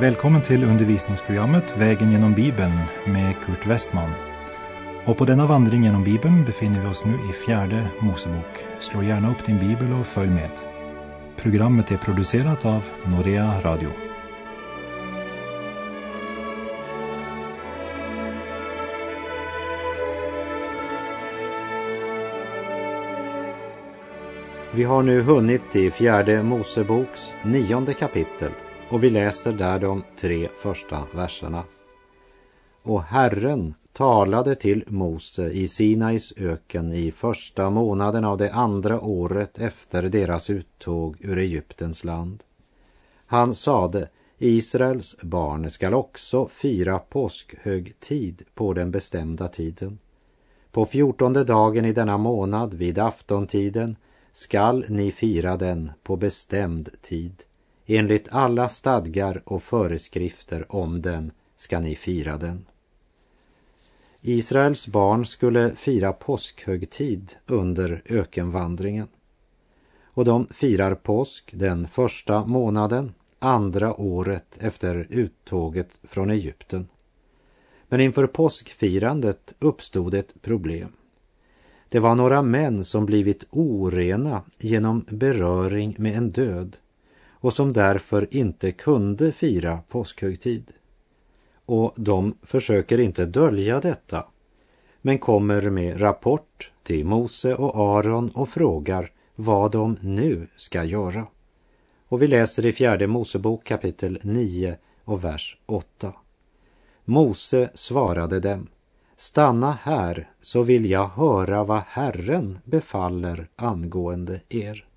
Välkommen till undervisningsprogrammet Vägen genom Bibeln med Kurt Westman. Och på denna vandring genom Bibeln befinner vi oss nu i fjärde Mosebok. Slå gärna upp din bibel och följ med. Programmet är producerat av Norea Radio. Vi har nu hunnit till fjärde Moseboks nionde kapitel och vi läser där de tre första verserna. Och Herren talade till Mose i Sinais öken i första månaden av det andra året efter deras uttåg ur Egyptens land. Han sade, Israels barn skall också fira påskhögtid på den bestämda tiden. På fjortonde dagen i denna månad vid aftontiden skall ni fira den på bestämd tid. Enligt alla stadgar och föreskrifter om den ska ni fira den. Israels barn skulle fira påskhögtid under ökenvandringen. Och de firar påsk den första månaden, andra året efter uttåget från Egypten. Men inför påskfirandet uppstod ett problem. Det var några män som blivit orena genom beröring med en död och som därför inte kunde fira påskhögtid. Och de försöker inte dölja detta men kommer med rapport till Mose och Aron och frågar vad de nu ska göra. Och vi läser i fjärde Mosebok kapitel 9 och vers 8. Mose svarade dem Stanna här så vill jag höra vad Herren befaller angående er.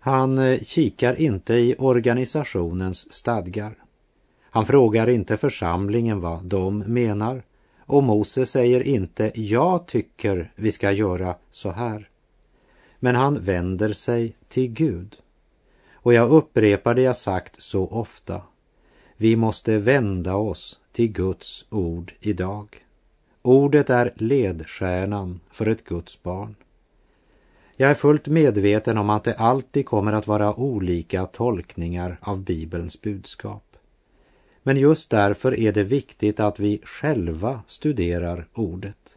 Han eh, kikar inte i organisationens stadgar. Han frågar inte församlingen vad de menar och Mose säger inte jag tycker vi ska göra så här. Men han vänder sig till Gud. Och jag upprepar det jag sagt så ofta. Vi måste vända oss till Guds ord idag. Ordet är ledstjärnan för ett Guds barn. Jag är fullt medveten om att det alltid kommer att vara olika tolkningar av Bibelns budskap. Men just därför är det viktigt att vi själva studerar ordet,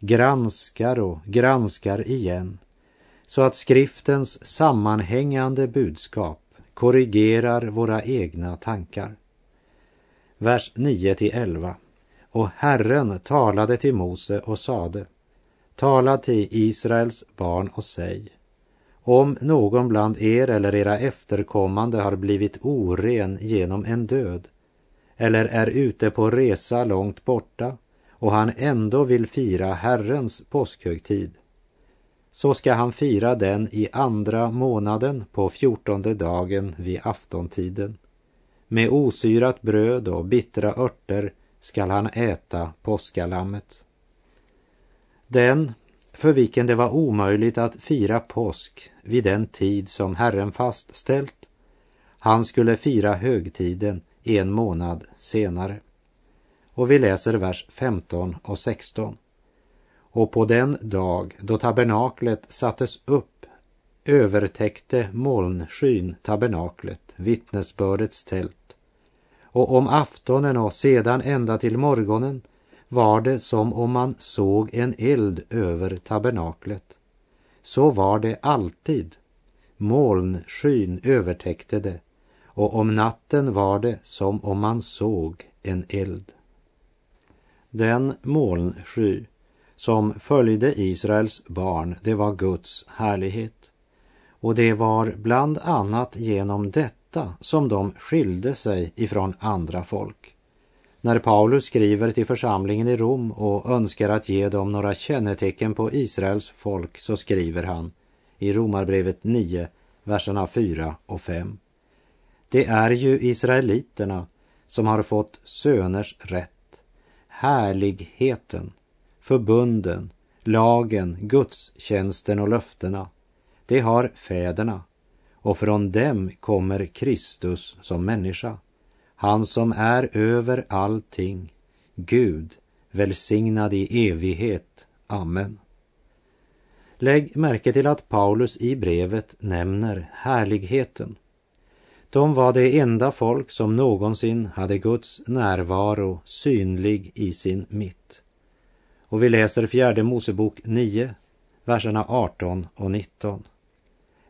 granskar och granskar igen, så att skriftens sammanhängande budskap korrigerar våra egna tankar. Vers 9 till 11. Och Herren talade till Mose och sade Tala till Israels barn och säg om någon bland er eller era efterkommande har blivit oren genom en död eller är ute på resa långt borta och han ändå vill fira Herrens påskhögtid så ska han fira den i andra månaden på fjortonde dagen vid aftontiden. Med osyrat bröd och bittra örter skall han äta påskalammet. Den för vilken det var omöjligt att fira påsk vid den tid som Herren fastställt, han skulle fira högtiden en månad senare. Och vi läser vers 15 och 16. Och på den dag då tabernaklet sattes upp övertäckte molnskyn tabernaklet, vittnesbördets tält. Och om aftonen och sedan ända till morgonen var det som om man såg en eld över tabernaklet. Så var det alltid. Molnskyn övertäckte det och om natten var det som om man såg en eld. Den molnsky som följde Israels barn, det var Guds härlighet. Och det var bland annat genom detta som de skilde sig ifrån andra folk. När Paulus skriver till församlingen i Rom och önskar att ge dem några kännetecken på Israels folk så skriver han i Romarbrevet 9, verserna 4 och 5. Det är ju israeliterna som har fått söners rätt, härligheten, förbunden, lagen, gudstjänsten och löftena. Det har fäderna och från dem kommer Kristus som människa. Han som är över allting, Gud, välsignad i evighet. Amen. Lägg märke till att Paulus i brevet nämner härligheten. De var det enda folk som någonsin hade Guds närvaro synlig i sin mitt. Och vi läser fjärde Mosebok 9, verserna 18 och 19.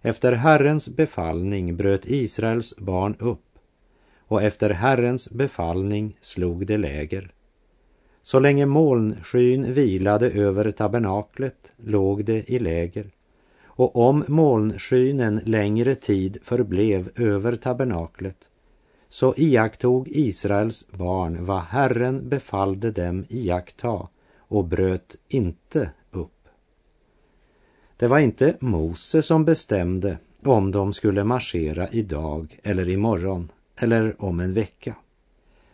Efter Herrens befallning bröt Israels barn upp och efter Herrens befallning slog de läger. Så länge molnskyn vilade över tabernaklet låg det i läger och om molnskyn en längre tid förblev över tabernaklet så iakttog Israels barn vad Herren befallde dem iaktta och bröt inte upp. Det var inte Mose som bestämde om de skulle marschera idag eller imorgon eller om en vecka.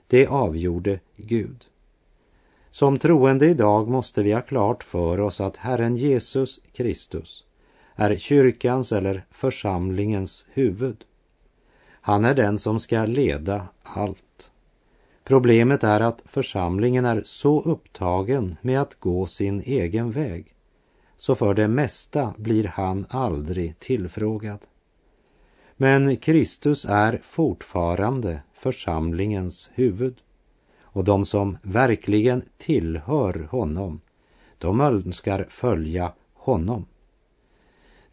Det avgjorde Gud. Som troende idag måste vi ha klart för oss att Herren Jesus Kristus är kyrkans eller församlingens huvud. Han är den som ska leda allt. Problemet är att församlingen är så upptagen med att gå sin egen väg, så för det mesta blir han aldrig tillfrågad. Men Kristus är fortfarande församlingens huvud och de som verkligen tillhör honom, de önskar följa honom.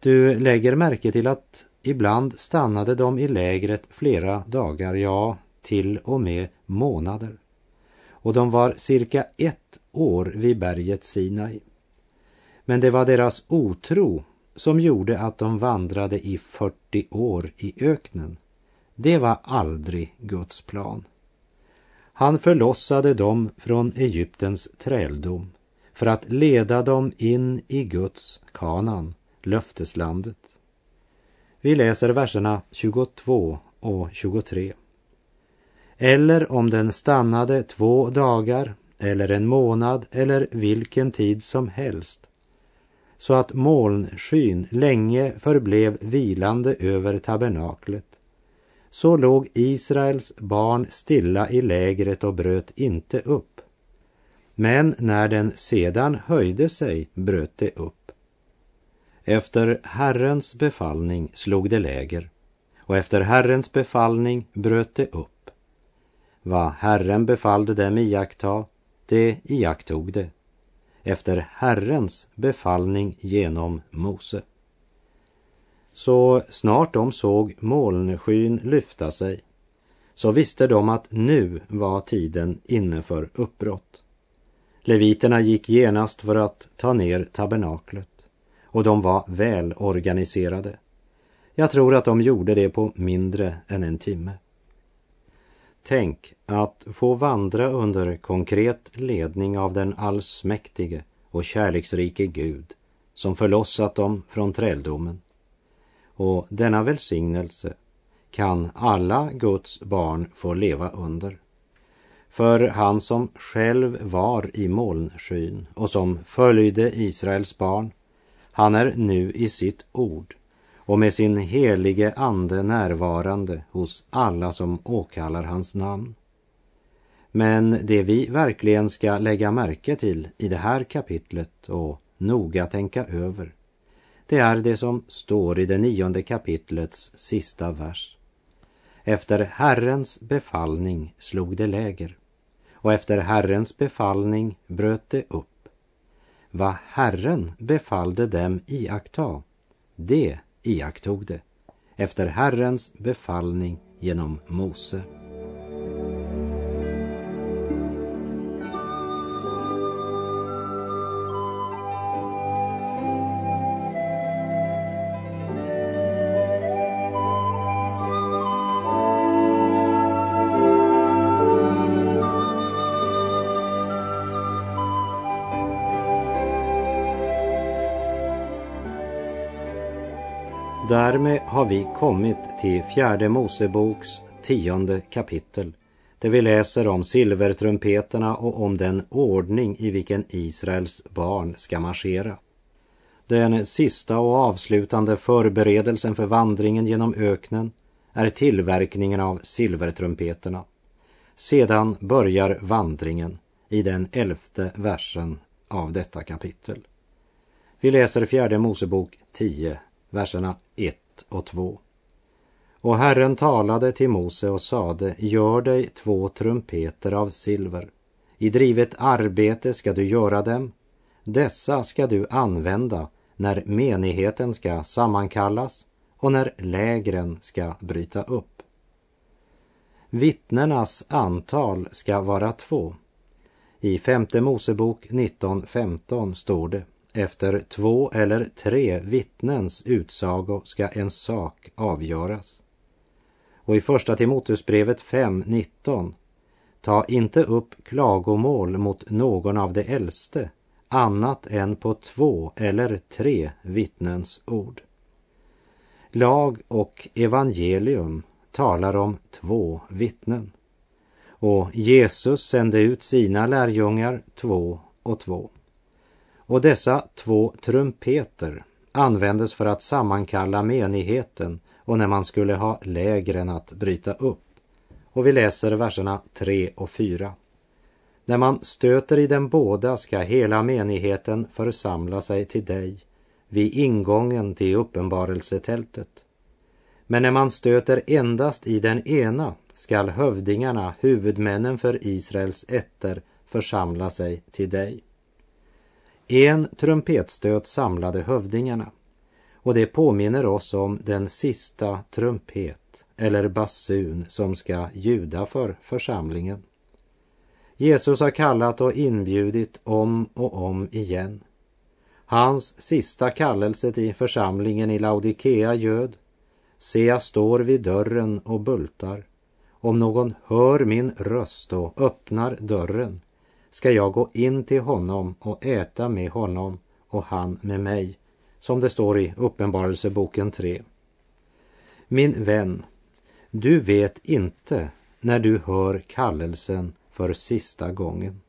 Du lägger märke till att ibland stannade de i lägret flera dagar, ja, till och med månader. Och de var cirka ett år vid berget Sinai. Men det var deras otro som gjorde att de vandrade i 40 år i öknen. Det var aldrig Guds plan. Han förlossade dem från Egyptens träldom för att leda dem in i Guds kanan, löfteslandet. Vi läser verserna 22 och 23. Eller om den stannade två dagar eller en månad eller vilken tid som helst så att molnskyn länge förblev vilande över tabernaklet. Så låg Israels barn stilla i lägret och bröt inte upp. Men när den sedan höjde sig bröt det upp. Efter Herrens befallning slog det läger och efter Herrens befallning bröt det upp. Vad Herren befallde dem iaktta, det iakttog det efter Herrens befallning genom Mose. Så snart de såg molnskyn lyfta sig så visste de att nu var tiden inne för uppbrott. Leviterna gick genast för att ta ner tabernaklet och de var välorganiserade. Jag tror att de gjorde det på mindre än en timme. Tänk att få vandra under konkret ledning av den allsmäktige och kärleksrike Gud som förlossat dem från träldomen. Och denna välsignelse kan alla Guds barn få leva under. För han som själv var i molnskyn och som följde Israels barn, han är nu i sitt ord och med sin helige ande närvarande hos alla som åkallar hans namn. Men det vi verkligen ska lägga märke till i det här kapitlet och noga tänka över, det är det som står i det nionde kapitlets sista vers. Efter Herrens befallning slog det läger och efter Herrens befallning bröt det upp. Vad Herren befallde dem iaktta, det iakttog det efter Herrens befallning genom Mose. Därmed har vi kommit till fjärde Moseboks tionde kapitel där vi läser om silvertrumpeterna och om den ordning i vilken Israels barn ska marschera. Den sista och avslutande förberedelsen för vandringen genom öknen är tillverkningen av silvertrumpeterna. Sedan börjar vandringen i den elfte versen av detta kapitel. Vi läser fjärde Mosebok 10, verserna 1 och 2. Och Herren talade till Mose och sade, gör dig två trumpeter av silver. I drivet arbete ska du göra dem. Dessa ska du använda när menigheten ska sammankallas och när lägren ska bryta upp. Vittnenas antal ska vara två. I femte Mosebok 19.15 står det efter två eller tre vittnens utsago ska en sak avgöras. Och i första Timoteusbrevet 5.19 Ta inte upp klagomål mot någon av de äldste annat än på två eller tre vittnens ord. Lag och evangelium talar om två vittnen. Och Jesus sände ut sina lärjungar två och två. Och dessa två trumpeter användes för att sammankalla menigheten och när man skulle ha lägren att bryta upp. Och vi läser verserna 3 och 4. När man stöter i den båda ska hela menigheten församla sig till dig vid ingången till uppenbarelsetältet. Men när man stöter endast i den ena skall hövdingarna, huvudmännen för Israels ätter, församla sig till dig. En trumpetstöt samlade hövdingarna och det påminner oss om den sista trumpet eller basun som ska ljuda för församlingen. Jesus har kallat och inbjudit om och om igen. Hans sista kallelse till församlingen i Laodikea göd Se, jag står vid dörren och bultar. Om någon hör min röst och öppnar dörren ska jag gå in till honom och äta med honom och han med mig, som det står i Uppenbarelseboken 3. Min vän, du vet inte när du hör kallelsen för sista gången.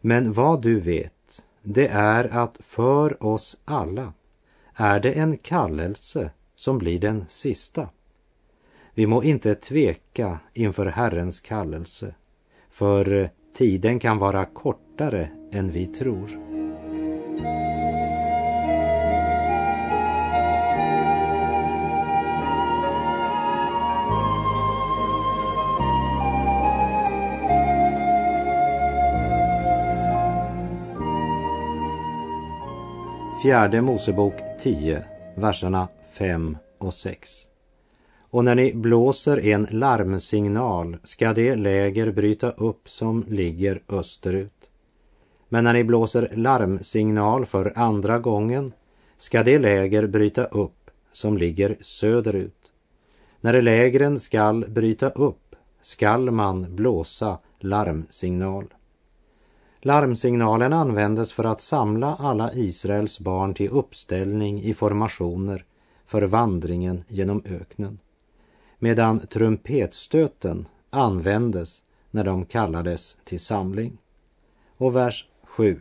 Men vad du vet, det är att för oss alla är det en kallelse som blir den sista. Vi må inte tveka inför Herrens kallelse, för tiden kan vara kortare än vi tror. Fjärde Mosebok 10, verserna 5 och 6. Och när ni blåser en larmsignal ska det läger bryta upp som ligger österut. Men när ni blåser larmsignal för andra gången ska det läger bryta upp som ligger söderut. När lägren skall bryta upp skall man blåsa larmsignal. Larmsignalen användes för att samla alla Israels barn till uppställning i formationer för vandringen genom öknen. Medan trumpetstöten användes när de kallades till samling. Och vers 7.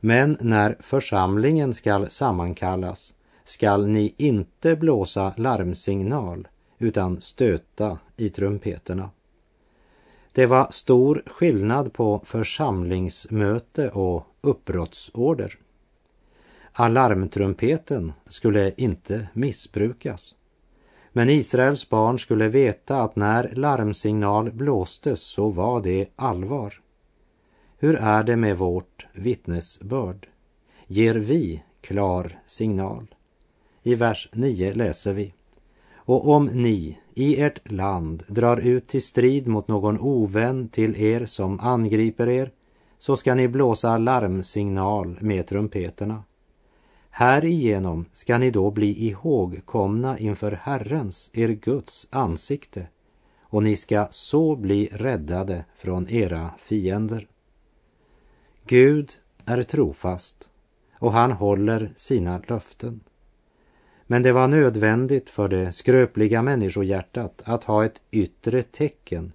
Men när församlingen skall sammankallas skall ni inte blåsa larmsignal utan stöta i trumpeterna. Det var stor skillnad på församlingsmöte och uppbrottsorder. Alarmtrumpeten skulle inte missbrukas. Men Israels barn skulle veta att när larmsignal blåstes så var det allvar. Hur är det med vårt vittnesbörd? Ger vi klar signal? I vers 9 läser vi. Och om ni i ert land drar ut till strid mot någon ovän till er som angriper er, så ska ni blåsa larmsignal med trumpeterna. Härigenom ska ni då bli ihågkomna inför Herrens, er Guds, ansikte och ni ska så bli räddade från era fiender. Gud är trofast och han håller sina löften. Men det var nödvändigt för det skröpliga människohjärtat att ha ett yttre tecken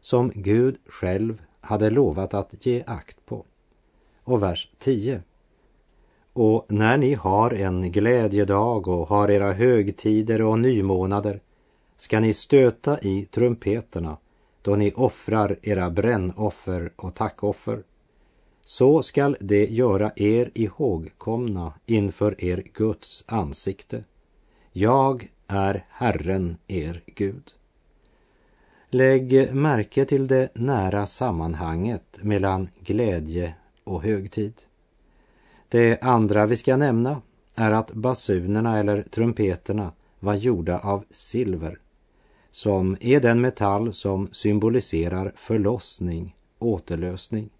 som Gud själv hade lovat att ge akt på. Och vers 10. Och när ni har en glädjedag och har era högtider och nymånader ska ni stöta i trumpeterna då ni offrar era brännoffer och tackoffer. Så skall det göra er ihågkomna inför er Guds ansikte. Jag är Herren er Gud. Lägg märke till det nära sammanhanget mellan glädje och högtid. Det andra vi ska nämna är att basunerna eller trumpeterna var gjorda av silver som är den metall som symboliserar förlossning, återlösning.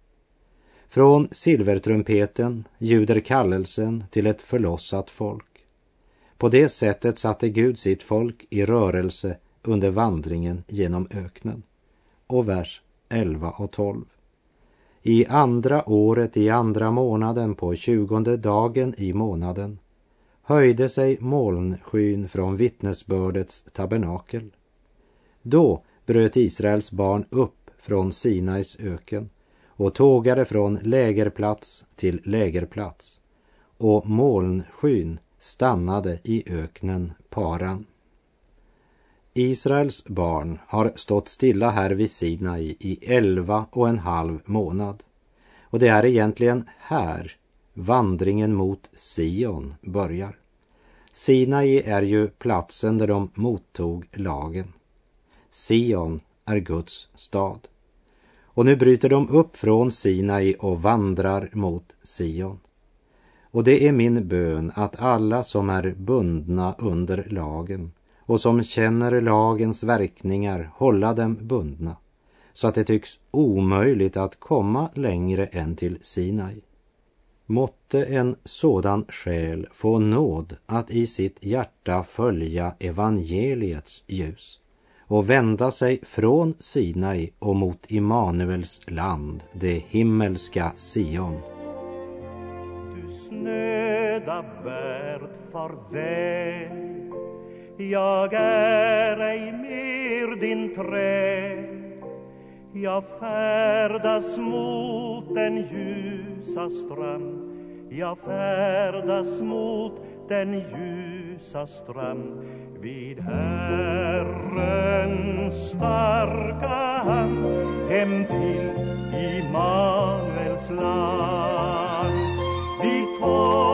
Från silvertrumpeten ljuder kallelsen till ett förlossat folk. På det sättet satte Gud sitt folk i rörelse under vandringen genom öknen. Och vers 11 och 12. I andra året i andra månaden på tjugonde dagen i månaden höjde sig molnskyn från vittnesbördets tabernakel. Då bröt Israels barn upp från Sinais öken och tågade från lägerplats till lägerplats och molnskyn stannade i öknen Paran. Israels barn har stått stilla här vid Sinai i elva och en halv månad. Och det är egentligen här vandringen mot Sion börjar. Sinai är ju platsen där de mottog lagen. Sion är Guds stad. Och nu bryter de upp från Sinai och vandrar mot Sion. Och det är min bön att alla som är bundna under lagen och som känner lagens verkningar hålla dem bundna så att det tycks omöjligt att komma längre än till Sinai. Måtte en sådan själ få nåd att i sitt hjärta följa evangeliets ljus och vända sig från Sinai och mot Immanuels land, det himmelska Sion. Du snöda värld farväl jag är ej mer din träl Jag färdas mot den ljusa strand. Jag färdas mot den ljusa strand. Vid Herrens starka hand hem till Immanuels land. Vi tar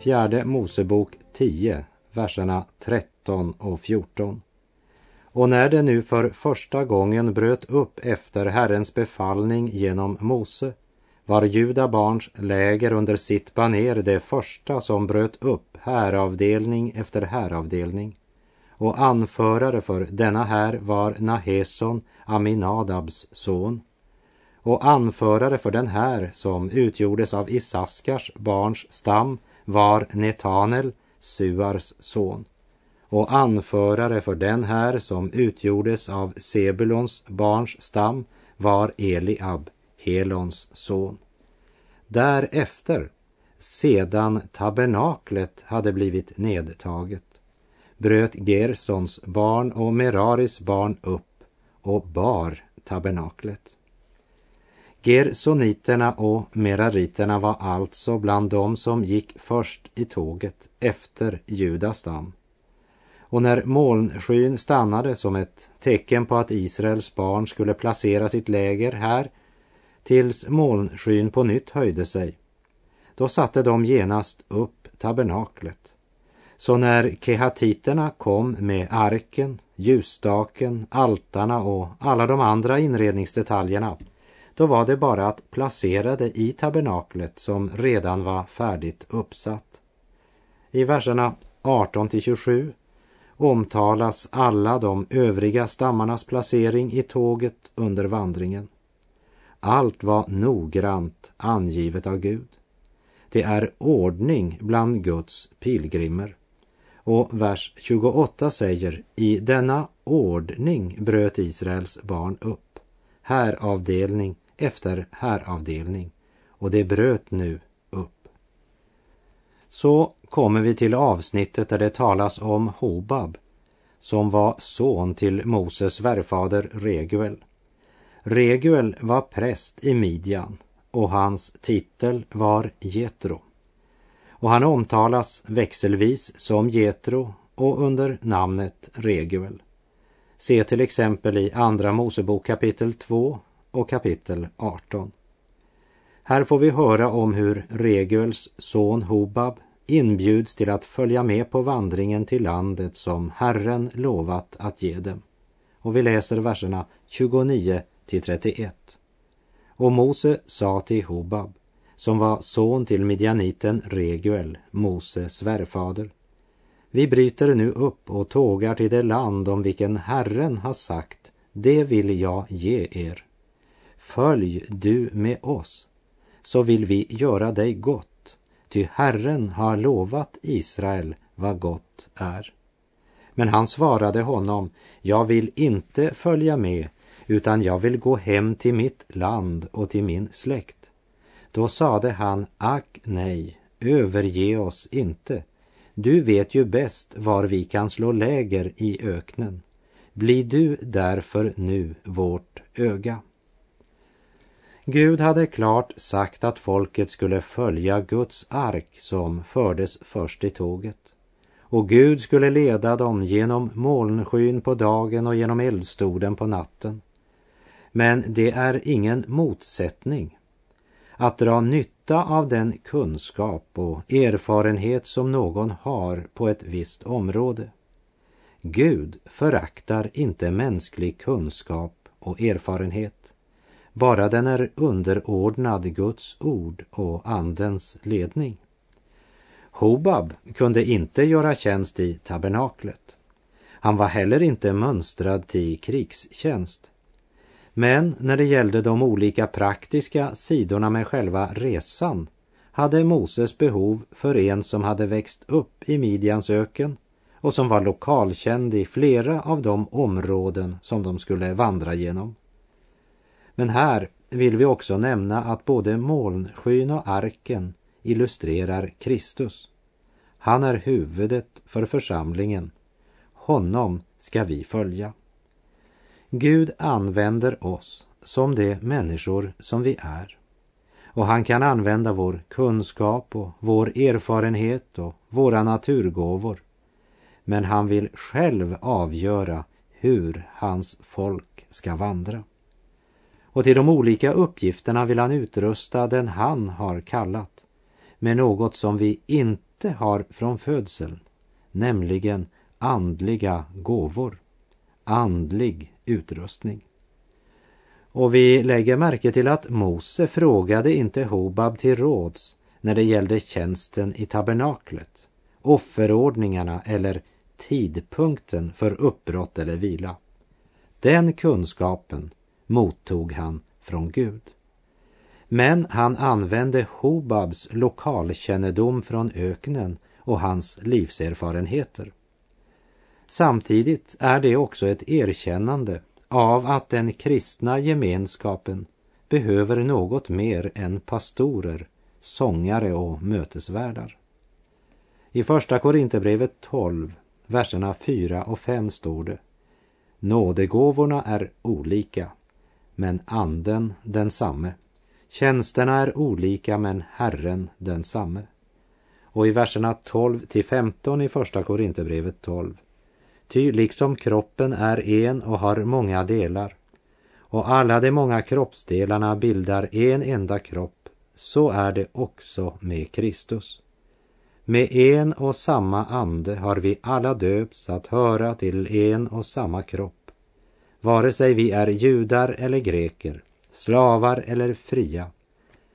Fjärde Mosebok 10, verserna 13 och 14. Och när det nu för första gången bröt upp efter Herrens befallning genom Mose var juda barns läger under sitt baner det första som bröt upp häravdelning efter häravdelning. Och anförare för denna här var Naheson, Aminadabs son. Och anförare för den här som utgjordes av Isaskars barns stam var Netanel, Suars son och anförare för den här som utgjordes av Sebulons barns stam var Eliab, Helons son. Därefter, sedan tabernaklet hade blivit nedtaget, bröt Gersons barn och Meraris barn upp och bar tabernaklet. Gersoniterna och merariterna var alltså bland dem som gick först i tåget efter Judas stam. Och när molnskyn stannade som ett tecken på att Israels barn skulle placera sitt läger här tills molnskyn på nytt höjde sig, då satte de genast upp tabernaklet. Så när kehatiterna kom med arken, ljusstaken, altarna och alla de andra inredningsdetaljerna då var det bara att placera det i tabernaklet som redan var färdigt uppsatt. I verserna 18 till 27 omtalas alla de övriga stammarnas placering i tåget under vandringen. Allt var noggrant angivet av Gud. Det är ordning bland Guds pilgrimer. Och vers 28 säger, i denna ordning bröt Israels barn upp. Häravdelning efter häravdelning. Och det bröt nu upp. Så kommer vi till avsnittet där det talas om Hobab som var son till Moses svärfader Reguel. Reguel var präst i Midjan och hans titel var Jetro. och han omtalas växelvis som Jetro och under namnet Reguel. Se till exempel i Andra Mosebok kapitel 2 och kapitel 18. Här får vi höra om hur Reguels son Hobab inbjuds till att följa med på vandringen till landet som Herren lovat att ge dem. Och vi läser verserna 29 till 31. Och Mose sa till Hobab, som var son till midjaniten Reguel, Moses svärfader. Vi bryter nu upp och tågar till det land om vilken Herren har sagt, det vill jag ge er. Följ du med oss, så vill vi göra dig gott, ty Herren har lovat Israel vad gott är. Men han svarade honom, jag vill inte följa med, utan jag vill gå hem till mitt land och till min släkt. Då sade han, ack nej, överge oss inte. Du vet ju bäst var vi kan slå läger i öknen. Bli du därför nu vårt öga. Gud hade klart sagt att folket skulle följa Guds ark som fördes först i tåget. Och Gud skulle leda dem genom molnskyn på dagen och genom eldstoden på natten. Men det är ingen motsättning. Att dra nytta av den kunskap och erfarenhet som någon har på ett visst område. Gud föraktar inte mänsklig kunskap och erfarenhet, bara den är underordnad Guds ord och Andens ledning. Hobab kunde inte göra tjänst i tabernaklet. Han var heller inte mönstrad till krigstjänst. Men när det gällde de olika praktiska sidorna med själva resan hade Moses behov för en som hade växt upp i Midjans öken och som var lokalkänd i flera av de områden som de skulle vandra genom. Men här vill vi också nämna att både molnskyn och arken illustrerar Kristus. Han är huvudet för församlingen. Honom ska vi följa. Gud använder oss som de människor som vi är. Och han kan använda vår kunskap och vår erfarenhet och våra naturgåvor. Men han vill själv avgöra hur hans folk ska vandra. Och till de olika uppgifterna vill han utrusta den han har kallat med något som vi inte har från födseln, nämligen andliga gåvor, andlig utrustning. Och vi lägger märke till att Mose frågade inte Hobab till råds när det gällde tjänsten i tabernaklet, offerordningarna eller tidpunkten för uppbrott eller vila. Den kunskapen mottog han från Gud. Men han använde Hobabs lokalkännedom från öknen och hans livserfarenheter. Samtidigt är det också ett erkännande av att den kristna gemenskapen behöver något mer än pastorer, sångare och mötesvärdar. I Första Korinthierbrevet 12, verserna 4 och 5 står det Nådegåvorna är olika, men anden densamme. Tjänsterna är olika, men Herren densamme. Och i verserna 12 till 15 i Första Korinthierbrevet 12 Ty liksom kroppen är en och har många delar och alla de många kroppsdelarna bildar en enda kropp, så är det också med Kristus. Med en och samma ande har vi alla döpts att höra till en och samma kropp, vare sig vi är judar eller greker, slavar eller fria,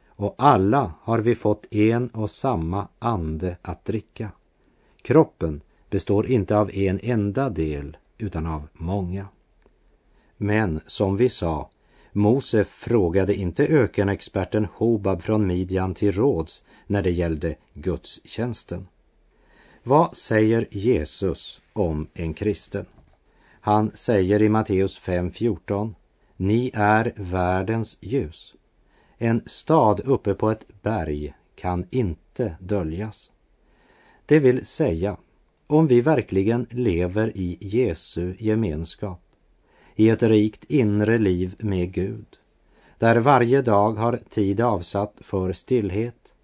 och alla har vi fått en och samma ande att dricka. Kroppen består inte av en enda del utan av många. Men som vi sa, Mose frågade inte ökenexperten Hobab från Midjan till råds när det gällde gudstjänsten. Vad säger Jesus om en kristen? Han säger i Matteus 5.14 Ni är världens ljus. En stad uppe på ett berg kan inte döljas. Det vill säga, om vi verkligen lever i Jesu gemenskap, i ett rikt inre liv med Gud, där varje dag har tid avsatt för stillhet,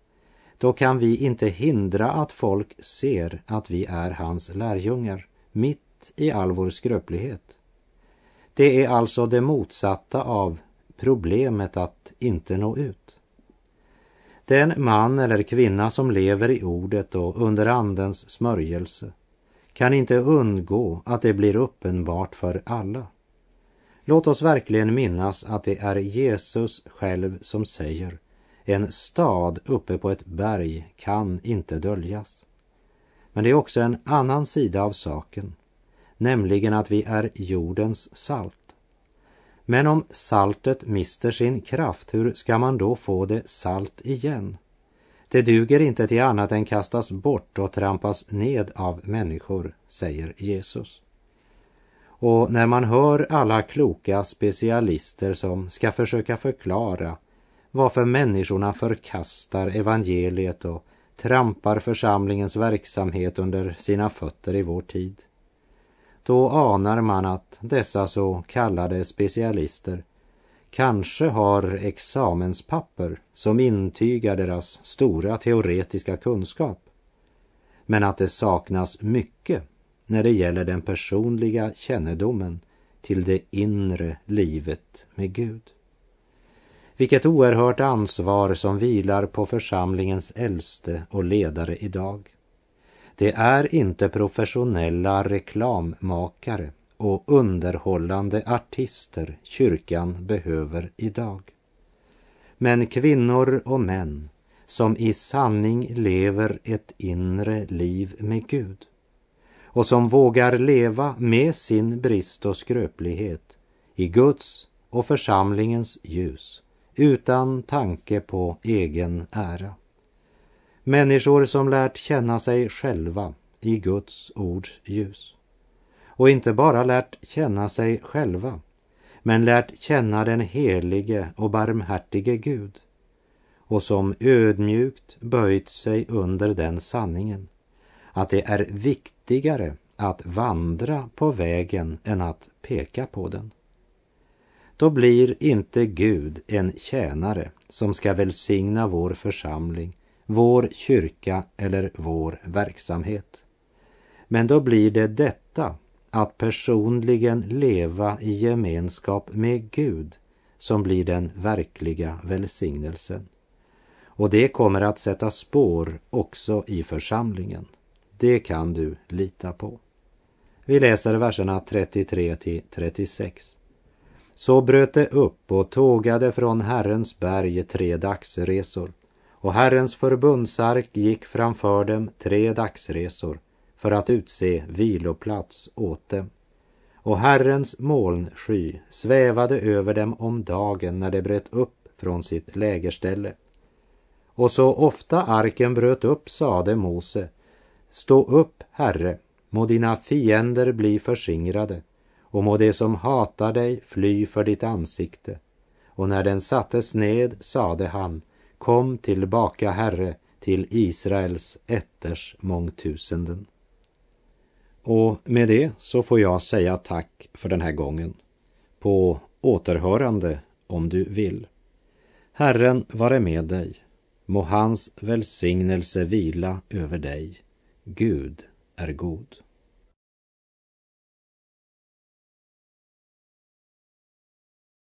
då kan vi inte hindra att folk ser att vi är hans lärjungar mitt i all vår skröplighet. Det är alltså det motsatta av problemet att inte nå ut. Den man eller kvinna som lever i ordet och under andens smörjelse kan inte undgå att det blir uppenbart för alla. Låt oss verkligen minnas att det är Jesus själv som säger en stad uppe på ett berg kan inte döljas. Men det är också en annan sida av saken, nämligen att vi är jordens salt. Men om saltet mister sin kraft, hur ska man då få det salt igen? Det duger inte till annat än kastas bort och trampas ned av människor, säger Jesus. Och när man hör alla kloka specialister som ska försöka förklara varför människorna förkastar evangeliet och trampar församlingens verksamhet under sina fötter i vår tid, då anar man att dessa så kallade specialister kanske har examenspapper som intygar deras stora teoretiska kunskap. Men att det saknas mycket när det gäller den personliga kännedomen till det inre livet med Gud. Vilket oerhört ansvar som vilar på församlingens äldste och ledare idag. Det är inte professionella reklammakare och underhållande artister kyrkan behöver idag. Men kvinnor och män som i sanning lever ett inre liv med Gud och som vågar leva med sin brist och skröplighet i Guds och församlingens ljus utan tanke på egen ära. Människor som lärt känna sig själva i Guds ords ljus. Och inte bara lärt känna sig själva, men lärt känna den helige och barmhärtige Gud och som ödmjukt böjt sig under den sanningen att det är viktigare att vandra på vägen än att peka på den. Då blir inte Gud en tjänare som ska välsigna vår församling, vår kyrka eller vår verksamhet. Men då blir det detta, att personligen leva i gemenskap med Gud, som blir den verkliga välsignelsen. Och det kommer att sätta spår också i församlingen. Det kan du lita på. Vi läser verserna 33 till 36. Så bröt det upp och tågade från Herrens berg tre dagsresor och Herrens förbundsark gick framför dem tre dagsresor för att utse viloplats åt dem. Och Herrens molnsky svävade över dem om dagen när de bröt upp från sitt lägerställe. Och så ofta arken bröt upp sade Mose, stå upp, Herre, må dina fiender bli förskingrade och må de som hatar dig fly för ditt ansikte. Och när den sattes ned sade han, kom tillbaka, Herre, till Israels ätters mångtusenden. Och med det så får jag säga tack för den här gången. På återhörande om du vill. Herren vare med dig. Må hans välsignelse vila över dig. Gud är god.